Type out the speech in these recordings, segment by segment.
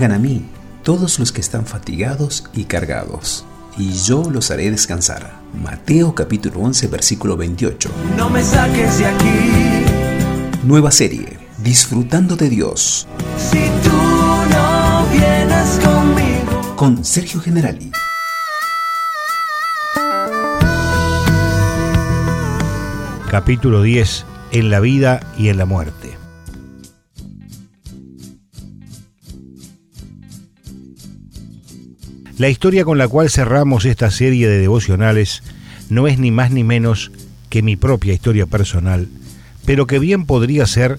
Vengan a mí, todos los que están fatigados y cargados, y yo los haré descansar. Mateo capítulo 11, versículo 28. No me saques de aquí. Nueva serie, Disfrutando de Dios. Si tú no vienes conmigo. Con Sergio Generali. Capítulo 10. En la vida y en la muerte. La historia con la cual cerramos esta serie de devocionales no es ni más ni menos que mi propia historia personal, pero que bien podría ser,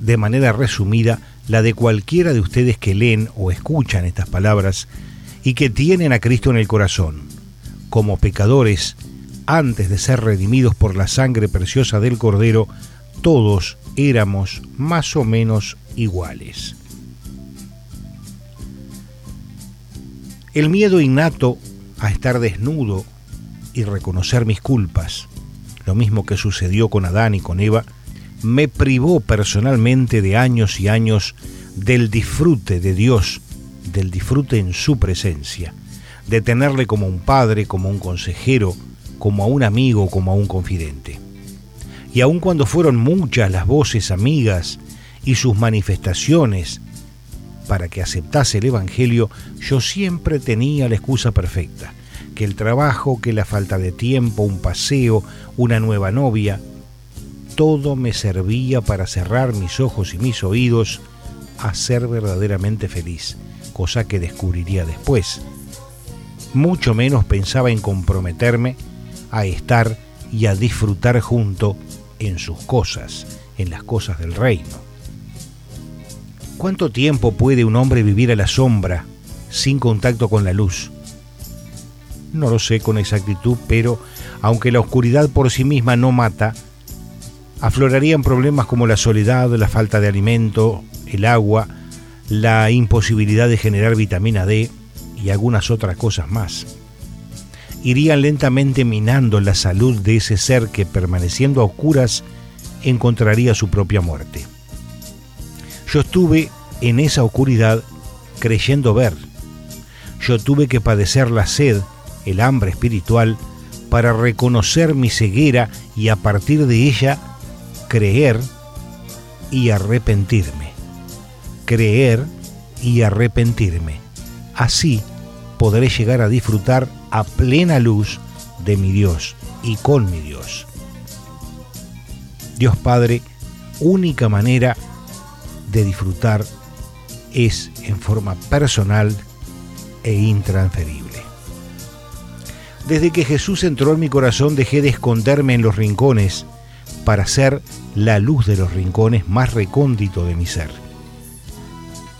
de manera resumida, la de cualquiera de ustedes que leen o escuchan estas palabras y que tienen a Cristo en el corazón. Como pecadores, antes de ser redimidos por la sangre preciosa del Cordero, todos éramos más o menos iguales. El miedo innato a estar desnudo y reconocer mis culpas, lo mismo que sucedió con Adán y con Eva, me privó personalmente de años y años del disfrute de Dios, del disfrute en su presencia, de tenerle como un padre, como un consejero, como a un amigo, como a un confidente. Y aun cuando fueron muchas las voces amigas y sus manifestaciones para que aceptase el Evangelio, yo siempre tenía la excusa perfecta, que el trabajo, que la falta de tiempo, un paseo, una nueva novia, todo me servía para cerrar mis ojos y mis oídos a ser verdaderamente feliz, cosa que descubriría después. Mucho menos pensaba en comprometerme a estar y a disfrutar junto en sus cosas, en las cosas del reino. ¿Cuánto tiempo puede un hombre vivir a la sombra, sin contacto con la luz? No lo sé con exactitud, pero aunque la oscuridad por sí misma no mata, aflorarían problemas como la soledad, la falta de alimento, el agua, la imposibilidad de generar vitamina D y algunas otras cosas más. Irían lentamente minando la salud de ese ser que permaneciendo a oscuras encontraría su propia muerte. Yo estuve en esa oscuridad creyendo ver. Yo tuve que padecer la sed, el hambre espiritual, para reconocer mi ceguera y a partir de ella creer y arrepentirme. Creer y arrepentirme. Así podré llegar a disfrutar a plena luz de mi Dios y con mi Dios. Dios Padre, única manera de disfrutar es en forma personal e intransferible. Desde que Jesús entró en mi corazón dejé de esconderme en los rincones para ser la luz de los rincones más recóndito de mi ser.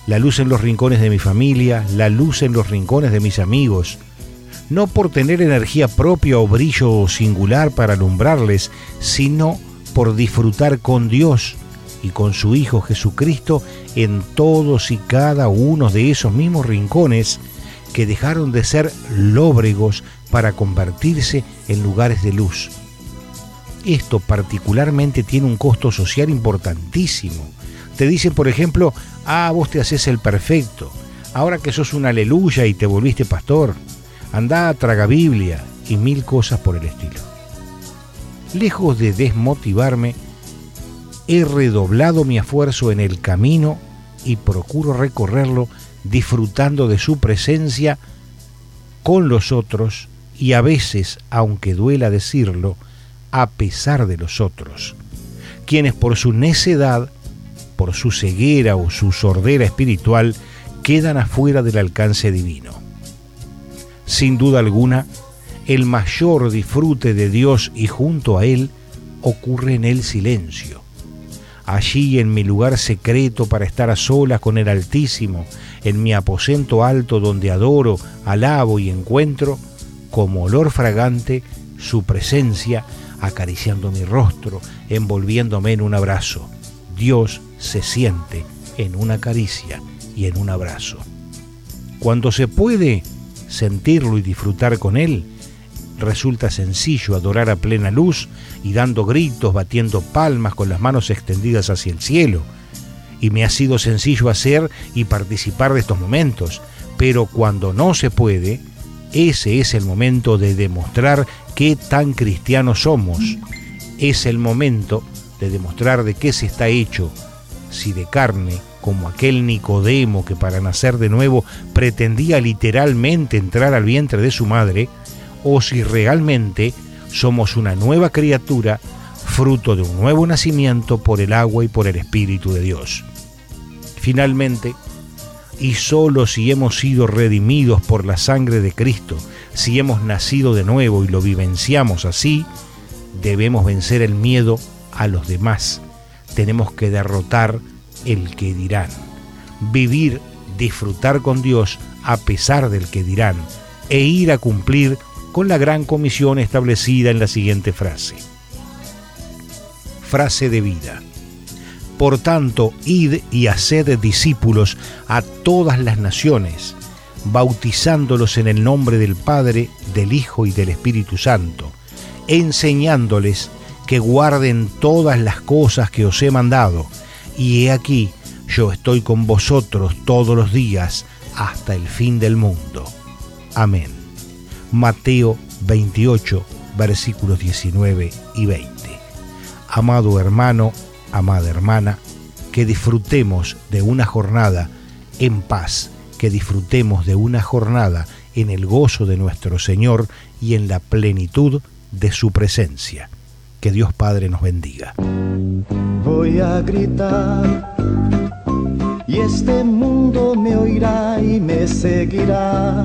La luz en los rincones de mi familia, la luz en los rincones de mis amigos, no por tener energía propia o brillo singular para alumbrarles, sino por disfrutar con Dios y con su Hijo Jesucristo en todos y cada uno de esos mismos rincones que dejaron de ser lóbregos para convertirse en lugares de luz. Esto particularmente tiene un costo social importantísimo. Te dicen, por ejemplo, ah, vos te haces el perfecto, ahora que sos un aleluya y te volviste pastor, andá, traga Biblia y mil cosas por el estilo. Lejos de desmotivarme, he redoblado mi esfuerzo en el camino y procuro recorrerlo disfrutando de su presencia con los otros y a veces, aunque duela decirlo, a pesar de los otros, quienes por su necedad, por su ceguera o su sordera espiritual, quedan afuera del alcance divino. Sin duda alguna, el mayor disfrute de Dios y junto a Él ocurre en el silencio allí en mi lugar secreto para estar a solas con el Altísimo, en mi aposento alto donde adoro, alabo y encuentro, como olor fragante, su presencia acariciando mi rostro, envolviéndome en un abrazo. Dios se siente en una caricia y en un abrazo. Cuando se puede sentirlo y disfrutar con Él, resulta sencillo adorar a plena luz y dando gritos, batiendo palmas con las manos extendidas hacia el cielo. y me ha sido sencillo hacer y participar de estos momentos, pero cuando no se puede, ese es el momento de demostrar qué tan cristianos somos. Es el momento de demostrar de qué se está hecho, si de carne, como aquel Nicodemo que para nacer de nuevo pretendía literalmente entrar al vientre de su madre, o si realmente somos una nueva criatura, fruto de un nuevo nacimiento por el agua y por el Espíritu de Dios. Finalmente, y solo si hemos sido redimidos por la sangre de Cristo, si hemos nacido de nuevo y lo vivenciamos así, debemos vencer el miedo a los demás. Tenemos que derrotar el que dirán. Vivir, disfrutar con Dios a pesar del que dirán e ir a cumplir con la gran comisión establecida en la siguiente frase. Frase de vida. Por tanto, id y haced discípulos a todas las naciones, bautizándolos en el nombre del Padre, del Hijo y del Espíritu Santo, enseñándoles que guarden todas las cosas que os he mandado, y he aquí, yo estoy con vosotros todos los días hasta el fin del mundo. Amén. Mateo 28, versículos 19 y 20. Amado hermano, amada hermana, que disfrutemos de una jornada en paz, que disfrutemos de una jornada en el gozo de nuestro Señor y en la plenitud de su presencia. Que Dios Padre nos bendiga. Voy a gritar y este mundo me oirá y me seguirá.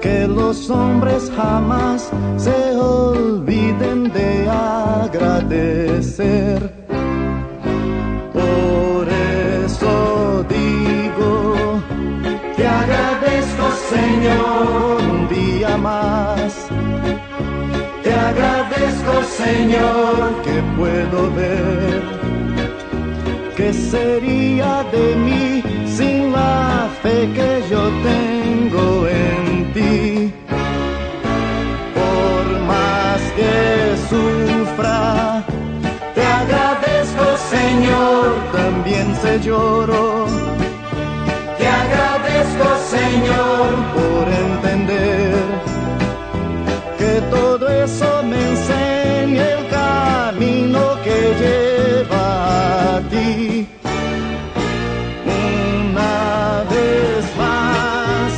que los hombres jamás se olviden de agradecer Señor, un día más. Te agradezco, Señor, que puedo ver. ¿Qué sería de mí sin la fe que yo tengo se lloro Señor, por entender que todo eso me enseña el camino que lleva a ti. Una vez más,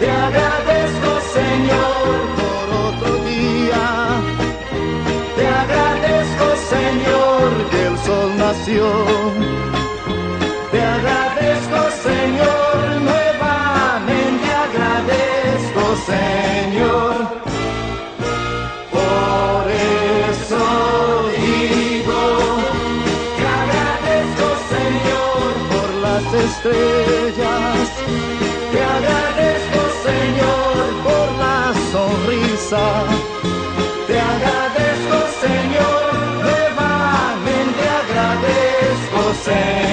te agradezco, Señor, por otro día. Te agradezco, Señor, que el sol nació Te agradezco, Señor, por la sonrisa. Te agradezco, Señor, nuevamente agradezco, Señor.